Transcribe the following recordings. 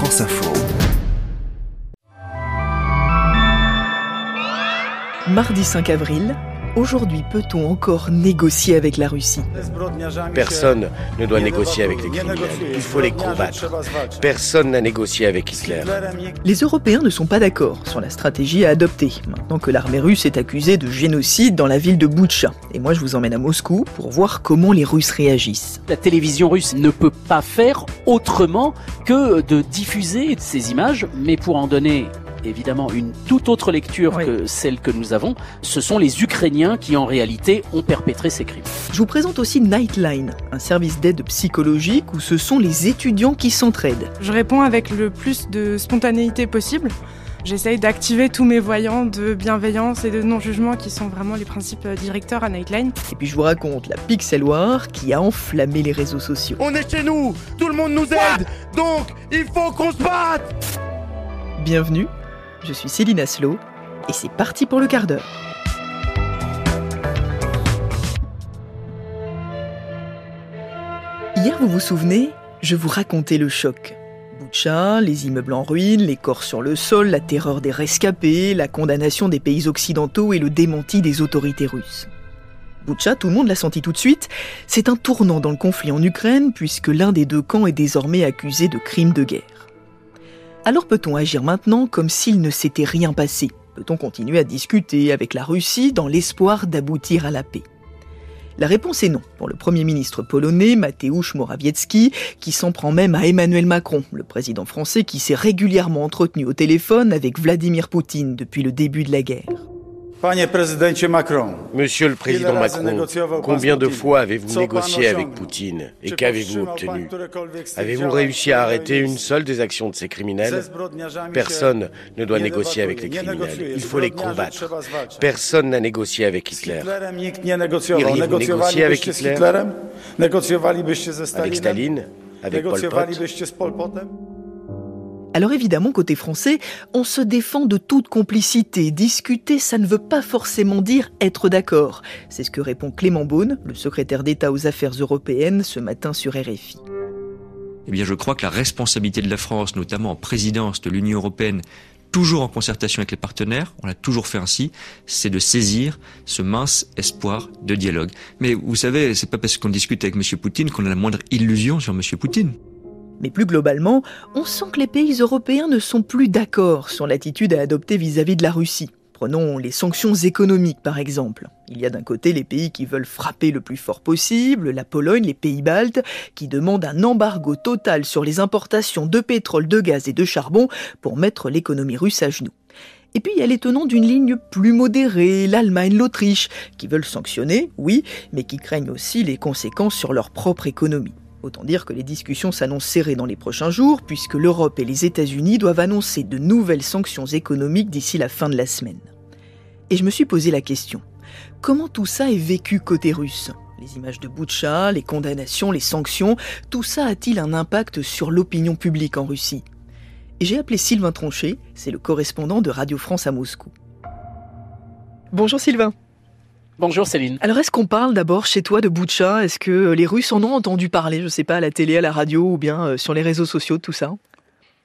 France Info. Mardi 5 avril, Aujourd'hui, peut-on encore négocier avec la Russie? Personne ne doit négocier avec les criminels. Il faut les combattre. Personne n'a négocié avec Hitler. Les Européens ne sont pas d'accord sur la stratégie à adopter, maintenant que l'armée russe est accusée de génocide dans la ville de Boutcha. Et moi, je vous emmène à Moscou pour voir comment les Russes réagissent. La télévision russe ne peut pas faire autrement que de diffuser ces images, mais pour en donner évidemment une toute autre lecture que celle que nous avons, ce sont les Ukrainiens qui en réalité ont perpétré ces crimes. Je vous présente aussi Nightline, un service d'aide psychologique où ce sont les étudiants qui s'entraident. Je réponds avec le plus de spontanéité possible. J'essaye d'activer tous mes voyants de bienveillance et de non-jugement qui sont vraiment les principes directeurs à Nightline. Et puis je vous raconte la Pixel War qui a enflammé les réseaux sociaux. On est chez nous, tout le monde nous aide, donc il faut qu'on se batte Bienvenue je suis Céline Aslo et c'est parti pour le quart d'heure. Hier, vous vous souvenez, je vous racontais le choc. Boucha, les immeubles en ruine, les corps sur le sol, la terreur des rescapés, la condamnation des pays occidentaux et le démenti des autorités russes. Boucha, tout le monde l'a senti tout de suite, c'est un tournant dans le conflit en Ukraine puisque l'un des deux camps est désormais accusé de crimes de guerre. Alors peut-on agir maintenant comme s'il ne s'était rien passé? Peut-on continuer à discuter avec la Russie dans l'espoir d'aboutir à la paix? La réponse est non. Pour le Premier ministre polonais Mateusz Morawiecki, qui s'en prend même à Emmanuel Macron, le président français qui s'est régulièrement entretenu au téléphone avec Vladimir Poutine depuis le début de la guerre. Monsieur le Président Macron, combien de fois avez-vous négocié avec Poutine? Et qu'avez-vous obtenu? Avez-vous réussi à arrêter une seule des actions de ces criminels? Personne ne doit négocier avec les criminels. Il faut les combattre. Personne n'a négocié avec Hitler. Iriez-vous négocier avec Hitler? Avec Staline? Avec Pol Pot? Alors évidemment, côté français, on se défend de toute complicité. Discuter, ça ne veut pas forcément dire être d'accord. C'est ce que répond Clément Beaune, le secrétaire d'État aux affaires européennes, ce matin sur RFI. Eh bien, je crois que la responsabilité de la France, notamment en présidence de l'Union européenne, toujours en concertation avec les partenaires, on l'a toujours fait ainsi, c'est de saisir ce mince espoir de dialogue. Mais vous savez, c'est pas parce qu'on discute avec M. Poutine qu'on a la moindre illusion sur M. Poutine. Mais plus globalement, on sent que les pays européens ne sont plus d'accord sur l'attitude à adopter vis-à-vis de la Russie. Prenons les sanctions économiques par exemple. Il y a d'un côté les pays qui veulent frapper le plus fort possible, la Pologne, les pays baltes, qui demandent un embargo total sur les importations de pétrole, de gaz et de charbon pour mettre l'économie russe à genoux. Et puis il y a les tenants d'une ligne plus modérée, l'Allemagne, l'Autriche, qui veulent sanctionner, oui, mais qui craignent aussi les conséquences sur leur propre économie. Autant dire que les discussions s'annoncent serrées dans les prochains jours, puisque l'Europe et les États-Unis doivent annoncer de nouvelles sanctions économiques d'ici la fin de la semaine. Et je me suis posé la question, comment tout ça est vécu côté russe? Les images de Boutcha, les condamnations, les sanctions, tout ça a-t-il un impact sur l'opinion publique en Russie? Et j'ai appelé Sylvain Tronchet, c'est le correspondant de Radio France à Moscou. Bonjour Sylvain. Bonjour Céline. Alors est-ce qu'on parle d'abord chez toi de Boucha Est-ce que les Russes en ont entendu parler, je sais pas, à la télé, à la radio ou bien euh, sur les réseaux sociaux, tout ça?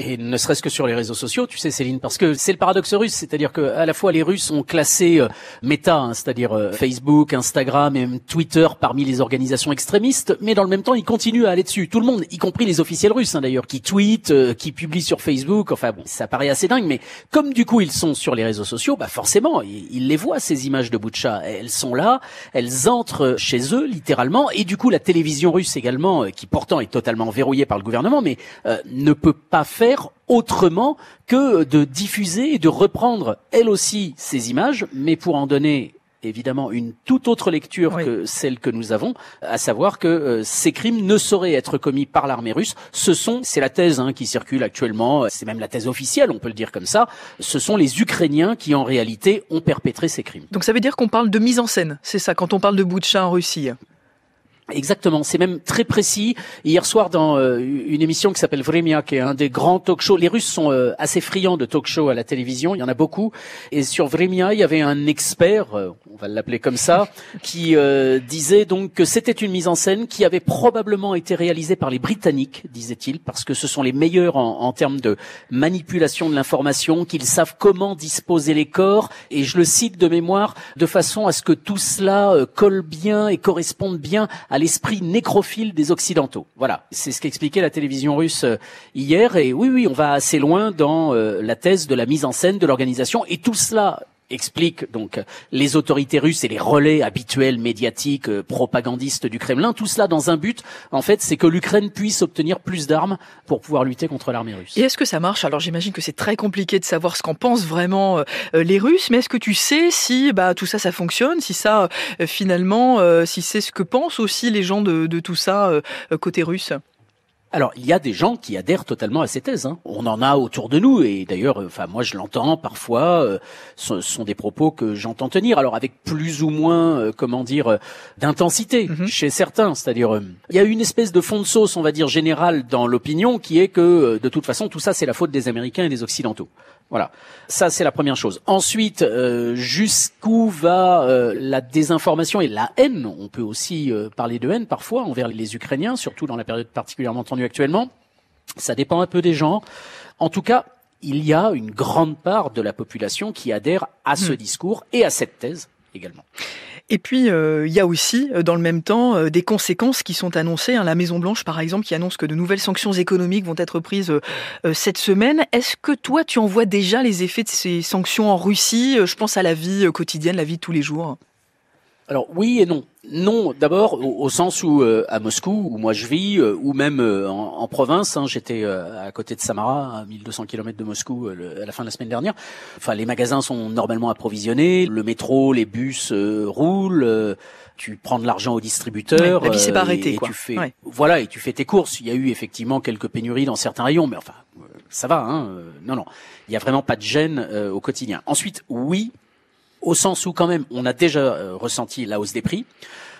Et ne serait-ce que sur les réseaux sociaux, tu sais Céline, parce que c'est le paradoxe russe, c'est-à-dire que à la fois les Russes ont classé euh, Meta, hein, c'est-à-dire euh, Facebook, Instagram et même Twitter parmi les organisations extrémistes, mais dans le même temps ils continuent à aller dessus. Tout le monde, y compris les officiels russes hein, d'ailleurs, qui tweetent, euh, qui publient sur Facebook. Enfin bon, ça paraît assez dingue, mais comme du coup ils sont sur les réseaux sociaux, bah forcément ils, les voient ces images de Butcha. Elles sont là, elles entrent chez eux littéralement, et du coup la télévision russe également, qui pourtant est totalement verrouillée par le gouvernement, mais ne peut pas faire autrement que de diffuser et de reprendre elle aussi ces images, mais pour en donner évidemment une toute autre lecture que celle que nous avons, à savoir que euh, ces crimes ne sauraient être commis par l'armée russe. Ce sont, c'est la thèse hein, qui circule actuellement, c'est même la thèse officielle, on peut le dire comme ça. Ce sont les Ukrainiens qui en réalité ont perpétré ces crimes. Donc ça veut dire qu'on parle de mise en scène, c'est ça, quand on parle de Boutcha en Russie? Exactement, c'est même très précis. Hier soir, dans euh, une émission qui s'appelle Vremia, qui est un des grands talk shows, les Russes sont euh, assez friands de talk shows à la télévision, il y en a beaucoup. Et sur Vremia, il y avait un expert, euh, on va l'appeler comme ça, qui disait donc que c'était une mise en scène qui avait probablement été réalisée par les Britanniques, disait-il, parce que ce sont les meilleurs en, en termes de manipulation de l'information, qu'ils savent comment disposer les corps. Et je le cite de mémoire, de façon à ce que tout cela colle bien et corresponde bien à l'esprit nécrophile des Occidentaux. Voilà, c'est ce qu'expliquait la télévision russe euh, hier. Et oui, oui, on va assez loin dans euh, la thèse de la mise en scène de l'organisation. Et tout cela explique donc les autorités russes et les relais habituels médiatiques euh, propagandistes du Kremlin, tout cela dans un but, en fait, c'est que l'Ukraine puisse obtenir plus d'armes pour pouvoir lutter contre l'armée russe. Et est-ce que ça marche? Alors j'imagine que c'est très compliqué de savoir ce qu'en pensent vraiment euh, euh, les Russes, mais est-ce que tu sais si bah, tout ça, ça fonctionne, si ça, finalement, si c'est ce que pensent aussi les gens de, de tout ça côté russe? Alors, il y a des gens qui adhèrent totalement à ces thèses. Hein. On en a autour de nous, et d'ailleurs, euh, enfin, moi, je l'entends parfois. Euh, ce sont des propos que j'entends tenir. Alors, avec plus ou moins, euh, comment dire, d'intensité mhm. chez certains. C'est-à-dire, il y a une espèce de fond de sauce, on va dire générale dans l'opinion, qui est que, de toute façon, tout ça, c'est la faute des Américains et des Occidentaux. Voilà, ça c'est la première chose. Ensuite, euh, jusqu'où va euh, la désinformation et la haine? On peut aussi euh, parler de haine parfois envers les Ukrainiens, surtout dans la période particulièrement tendue actuellement. Ça dépend un peu des gens. En tout cas, il y a une grande part de la population qui adhère à ce hmm. discours et à cette thèse Et puis, euh, il y a aussi, euh, dans le même temps, euh, des conséquences qui sont annoncées. Hein. La Maison-Blanche, par exemple, qui annonce que de nouvelles sanctions économiques vont être prises cette semaine. Est-ce que toi, tu en vois déjà les effets de ces sanctions en Russie? Je pense à la vie quotidienne, la vie de tous les jours. Alors oui et non. Non, d'abord au, sens où euh, à Moscou, où moi je vis, euh, ou même euh, en, province, hein, j'étais à côté de Samara, à 1200 km de Moscou, à la fin de la semaine dernière. Enfin, les magasins sont normalement approvisionnés, le métro, les bus roulent. tu prends de l'argent au distributeur. la vie s'est pas arrêtée, quoi. Tu fais, Voilà, et tu fais tes courses. Il y a eu effectivement quelques pénuries dans certains rayons, mais enfin, ça va. Hein, non, non, il y a vraiment pas de gêne au quotidien. Ensuite, oui, au sens où quand même on a déjà euh, ressenti la hausse des prix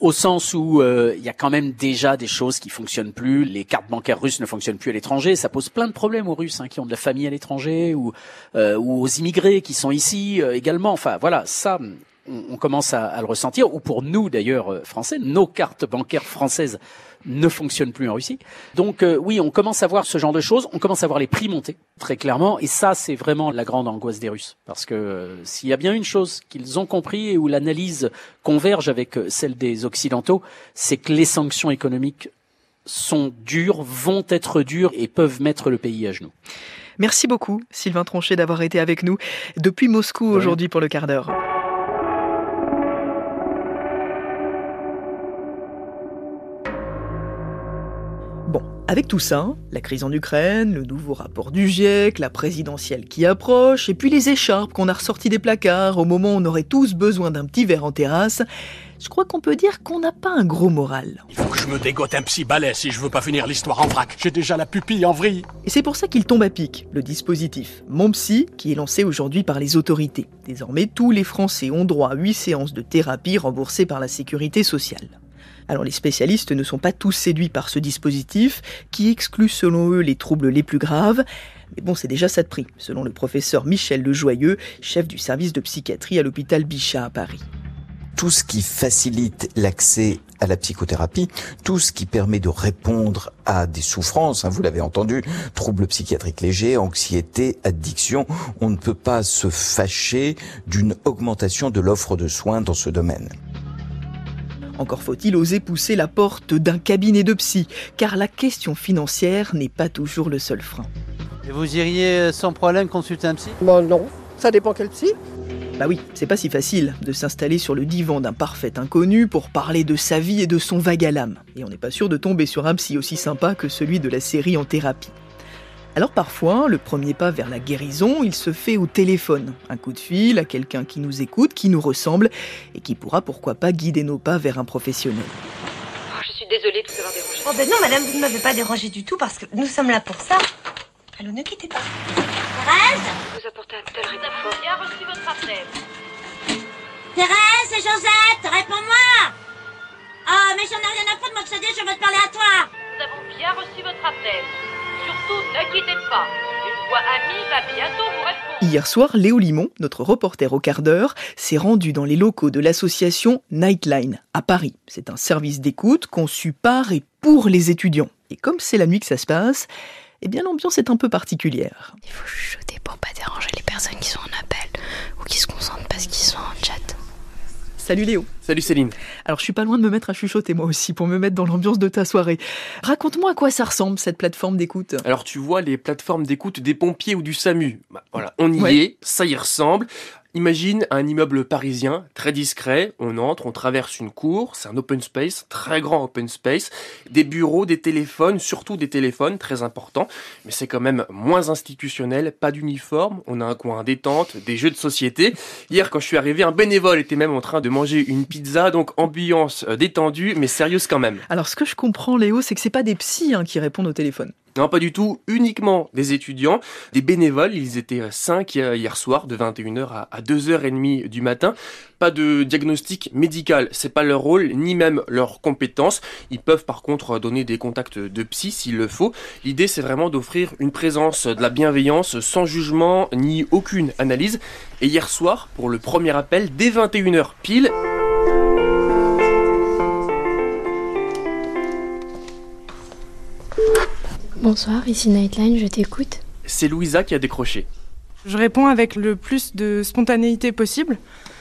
au sens où euh, il y a quand même déjà des choses qui fonctionnent plus. Les cartes bancaires russes ne fonctionnent plus à l'étranger. Ça pose plein de problèmes aux Russes hein, qui ont de la famille à l'étranger ou, euh, ou aux immigrés qui sont ici également. Enfin voilà, ça on, commence à, à, le ressentir. Ou pour nous d'ailleurs français, nos cartes bancaires françaises ne fonctionne plus en Russie. Donc euh, oui, on commence à voir ce genre de choses, on commence à voir les prix monter très clairement, et ça c'est vraiment la grande angoisse des Russes, parce que euh, s'il y a bien une chose qu'ils ont compris et où l'analyse converge avec euh, celle des Occidentaux, c'est que les sanctions économiques sont dures, vont être dures et peuvent mettre le pays à genoux. Merci beaucoup Sylvain Tronchet d'avoir été avec nous depuis Moscou aujourd'hui pour le quart d'heure. Avec tout ça, la crise en Ukraine, le nouveau rapport du GIEC, la présidentielle qui approche, et puis les écharpes qu'on a ressorties des placards au moment où on aurait tous besoin d'un petit verre en terrasse, je crois qu'on peut dire qu'on n'a pas un gros moral. Il faut que je me dégote un psy balai si je veux pas finir l'histoire en vrac. J'ai déjà la pupille en vrille. Et c'est pour ça qu'il tombe à pic, le dispositif Mon Psy, qui est lancé aujourd'hui par les autorités. Désormais, tous les Français ont droit à 8 séances de thérapie remboursées par la sécurité sociale. Alors les spécialistes ne sont pas tous séduits par ce dispositif, qui exclut selon eux les troubles les plus graves. Mais bon, c'est déjà ça de prix, selon le professeur Michel Lejoyeux, chef du service de psychiatrie à l'hôpital Bichat à Paris. Tout ce qui facilite l'accès à la psychothérapie, tout ce qui permet de répondre à des souffrances, hein, vous l'avez entendu, troubles psychiatriques légers, anxiété, addiction, on ne peut pas se fâcher d'une augmentation de l'offre de soins dans ce domaine. Encore faut-il oser pousser la porte d'un cabinet de psy, car la question financière n'est pas toujours le seul frein. Et vous iriez sans problème consulter un psy? Bon non, ça dépend quel psy. Bah oui, c'est pas si facile de s'installer sur le divan d'un parfait inconnu pour parler de sa vie et de son vague à l'âme. Et on n'est pas sûr de tomber sur un psy aussi sympa que celui de la série en thérapie. Alors parfois, le premier pas vers la guérison, il se fait au téléphone. Un coup de fil à quelqu'un qui nous écoute, qui nous ressemble, et qui pourra pourquoi pas guider nos pas vers un professionnel. Oh, je suis désolée de vous avoir dérangé. Oh ben non, madame, vous ne m'avez pas dérangé du tout parce que nous sommes là pour ça. Allô, ne quittez pas. Thérèse Vous apportez un tel réconfort. bien reçu votre appel. Thérèse, c'est Josette, réponds-moi Ah, mais j'en ai rien à foutre, moi, je te dis, je veux te parler à toi Nous avons bien reçu votre appel. Surtout, ne quittez pas. Une voix amie va bientôt vous répondre. Hier soir, Léo Limon, notre reporter au quart d'heure, s'est rendu dans les locaux de l'association Nightline à Paris. C'est un service d'écoute conçu par et pour les étudiants. Et comme c'est la nuit que ça se passe, eh bien l'ambiance est un peu particulière. Il faut chuchoter pour pas déranger les personnes qui sont en appel ou qui se concentrent parce qu'ils sont en chat. Salut Léo. Salut Céline. Alors je suis pas loin de me mettre à chuchoter moi aussi pour me mettre dans l'ambiance de ta soirée. Raconte-moi à quoi ça ressemble cette plateforme d'écoute. Alors tu vois les plateformes d'écoute des pompiers ou du SAMU. Bah, voilà, on y est, ça y ressemble. Imagine un immeuble parisien, très discret, on entre, on traverse une cour, c'est un open space, très grand open space, des bureaux, des téléphones, surtout des téléphones, très importants, mais c'est quand même moins institutionnel, pas d'uniforme, on a un coin détente, des jeux de société. Hier quand je suis arrivé, un bénévole était même en train de manger une pizza, donc ambiance euh, détendue, mais sérieuse quand même. Alors ce que je comprends Léo, c'est que c'est pas des psys hein, qui répondent au téléphone. Non, pas du tout, uniquement des étudiants, des bénévoles, ils étaient 5 hier soir, de 21h à 2h30 du matin. Pas de diagnostic médical, c'est pas leur rôle, ni même leurs compétences. Ils peuvent par contre donner des contacts de psy s'il le faut. L'idée c'est vraiment d'offrir une présence, de la bienveillance, sans jugement, ni aucune analyse. Et hier soir, pour le premier appel, dès 21h pile, Bonsoir, ici Nightline, je t'écoute. C'est Louisa qui a décroché. Je réponds avec le plus de spontanéité possible.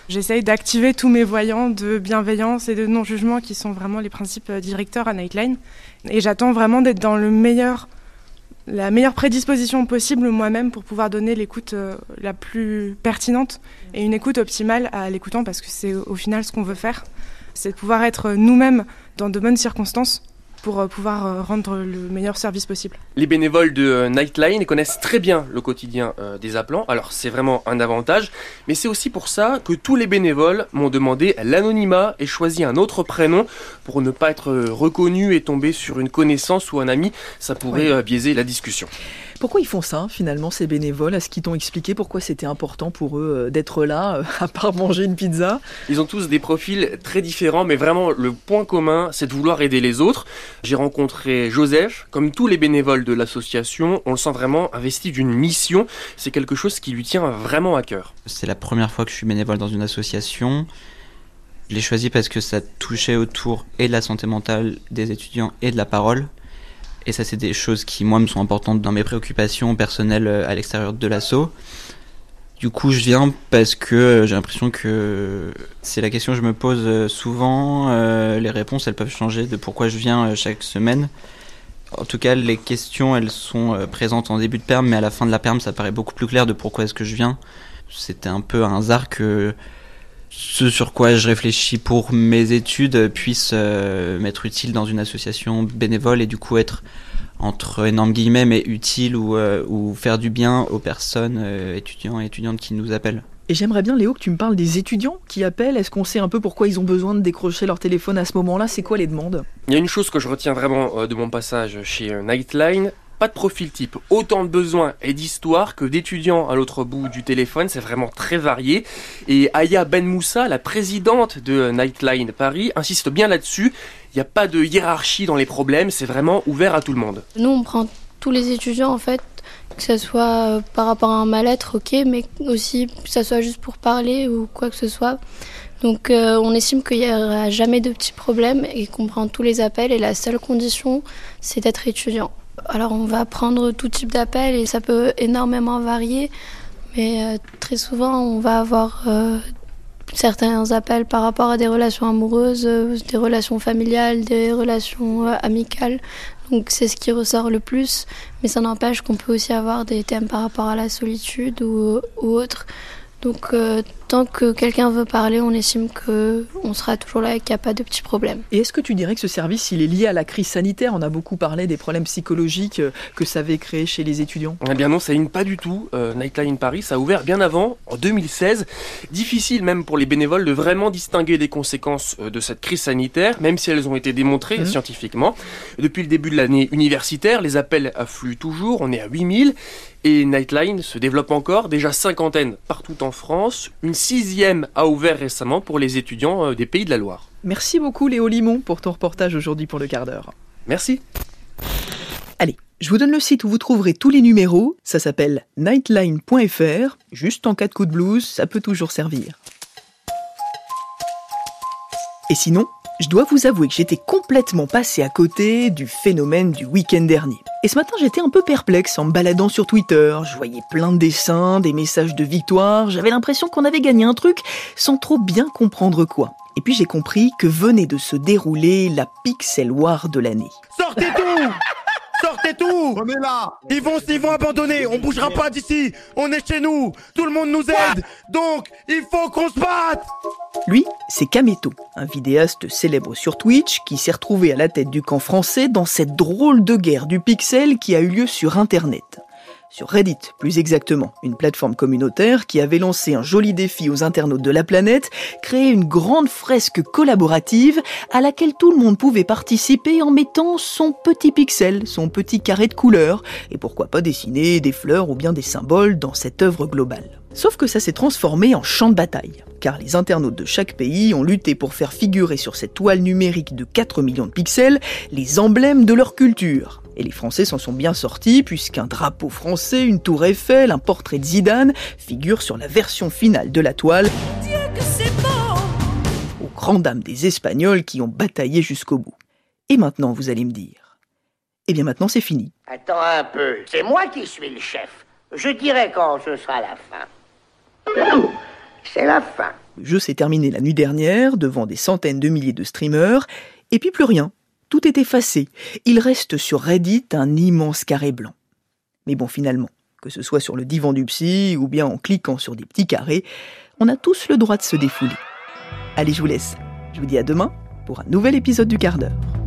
J'essaye d'activer tous mes voyants de bienveillance et de non-jugement qui sont vraiment les principes directeurs à Nightline. Et j'attends vraiment d'être dans le meilleur, la meilleure prédisposition possible moi-même pour pouvoir donner l'écoute euh, la plus pertinente et une écoute optimale à l'écoutant parce que c'est au final ce qu'on veut faire. C'est de pouvoir être nous-mêmes dans de bonnes circonstances pour euh, pouvoir euh, rendre le meilleur service possible. Les bénévoles de euh, Nightline connaissent très bien le quotidien des appelants, alors c'est vraiment un avantage, mais c'est aussi pour ça que tous les bénévoles m'ont demandé l'anonymat et choisi un autre prénom pour ne pas être reconnu et tomber sur une connaissance ou un ami, ça pourrait biaiser la discussion. Pourquoi ils font ça finalement ces bénévoles? Est-ce qu'ils t'ont expliqué pourquoi c'était important pour eux d'être là, à part manger une pizza? Ils ont tous des profils très différents, mais vraiment le point commun, c'est de vouloir aider les autres. J'ai rencontré Joseph, comme tous les bénévoles de l'association, on le sent vraiment investi d'une mission. C'est quelque chose qui lui tient vraiment à cœur. C'est la première fois que je suis bénévole dans une association. Je l'ai choisi parce que ça touchait autour et de la santé mentale des étudiants et de la parole. Et ça, c'est des choses qui, moi, me sont importantes dans mes préoccupations personnelles euh, à l'extérieur de l'asso. Du coup, je viens parce que euh, j'ai l'impression que c'est la question que je me pose euh, souvent. Les réponses, elles peuvent changer de pourquoi je viens chaque semaine. En tout cas, les questions, elles sont présentes en début de perm, mais à la fin de la perm, ça paraît beaucoup plus clair de pourquoi est-ce que je viens. C'était un peu un hasard que ce sur quoi je réfléchis pour mes études puisse m'être utile dans une association bénévole et du coup être entre énormes guillemets, mais utile ou, euh, ou faire du bien aux personnes, euh, étudiants et étudiantes qui nous appellent. Et j'aimerais bien, Léo, que tu me parles des étudiants qui appellent. Est-ce qu'on sait un peu pourquoi ils ont besoin de décrocher leur téléphone à ce moment-là? C'est quoi les demandes? Il y a une chose que je retiens vraiment euh, de mon passage chez Nightline, pas de profil type, autant de besoins et d'histoires que d'étudiants à l'autre bout du téléphone, c'est vraiment très varié. Et Aya Ben Moussa, la présidente de Nightline Paris, insiste bien là-dessus. Il n'y a pas de hiérarchie dans les problèmes, c'est vraiment ouvert à tout le monde. Nous, on prend tous les étudiants en fait, que ce soit euh, par rapport à un mal-être, ok, mais aussi que ce soit juste pour parler ou quoi que ce soit. Donc euh, on estime qu'il n'y aura jamais de petits problèmes et qu'on prend tous les appels et la seule condition, c'est d'être étudiant. Alors on va prendre tout type d'appels et ça peut énormément varier, mais euh, très souvent on va avoir euh, certains appels par rapport à des relations amoureuses, euh, des relations familiales, des relations amicales. Donc c'est ce qui ressort le plus, mais ça n'empêche qu'on peut aussi avoir des thèmes par rapport à la solitude ou, ou autre. Donc tant que quelqu'un veut parler, on estime qu'on sera toujours là et qu'il n'y a pas de petits problèmes. Et est-ce que tu dirais que ce service, il est lié à la crise sanitaire? On a beaucoup parlé des problèmes psychologiques euh, que ça avait créé chez les étudiants. Eh bien non, ça n'est pas du tout. Euh, Nightline Paris, ça a ouvert bien avant, en 2016. Difficile même pour les bénévoles de vraiment distinguer les conséquences euh, de cette crise sanitaire, même si elles ont été démontrées mmh. scientifiquement. Depuis le début de l'année universitaire, les appels affluent toujours, on est à 8000. Et Nightline se développe encore, déjà cinquantaine partout en France, une sixième a ouvert récemment pour les étudiants euh, des Pays de la Loire. Merci beaucoup Léo Limon pour ton reportage aujourd'hui pour le quart d'heure. Merci. Allez, je vous donne le site où vous trouverez tous les numéros. Ça s'appelle nightline.fr. Juste en cas de coup de blues, ça peut toujours servir. Et sinon, je dois vous avouer que j'étais complètement passé à côté du phénomène du week-end dernier. Et ce matin, j'étais un peu perplexe en me baladant sur Twitter. Je voyais plein de dessins, des messages de victoire. J'avais l'impression qu'on avait gagné un truc sans trop bien comprendre quoi. Et puis j'ai compris que venait de se dérouler la Pixel War de l'année. Sortez tout Sortez tout. On est là. Ils vont, ils vont abandonner, on bougera pas d'ici. On est chez nous. Tout le monde nous aide. Donc, il faut qu'on se batte. Lui, c'est Kameto, un vidéaste célèbre sur Twitch qui s'est retrouvé à la tête du camp français dans cette drôle de guerre du pixel qui a eu lieu sur Internet sur Reddit plus exactement, une plateforme communautaire qui avait lancé un joli défi aux internautes de la planète, créer une grande fresque collaborative à laquelle tout le monde pouvait participer en mettant son petit pixel, son petit carré de couleurs, et pourquoi pas dessiner des fleurs ou bien des symboles dans cette œuvre globale. Sauf que ça s'est transformé en champ de bataille, car les internautes de chaque pays ont lutté pour faire figurer sur cette toile numérique de 4 millions de pixels les emblèmes de leur culture. Et les Français s'en sont bien sortis puisqu'un drapeau français, une tour Eiffel, un portrait de Zidane figurent sur la version finale de la toile. Dieu que c'est Aux grandes dames des Espagnols qui ont bataillé jusqu'au bout. Et maintenant, vous allez me dire. Eh bien maintenant, c'est fini. Attends un peu, c'est moi qui suis le chef. Je dirai quand ce sera la fin. C'est la fin. Le jeu s'est terminé la nuit dernière devant des centaines de milliers de streamers, et puis plus rien. Tout est effacé. Il reste sur Reddit un immense carré blanc. Mais bon, finalement, que ce soit sur le divan du psy ou bien en cliquant sur des petits carrés, on a tous le droit de se défouler. Allez, je vous laisse. Je vous dis à demain pour un nouvel épisode du quart d'heure.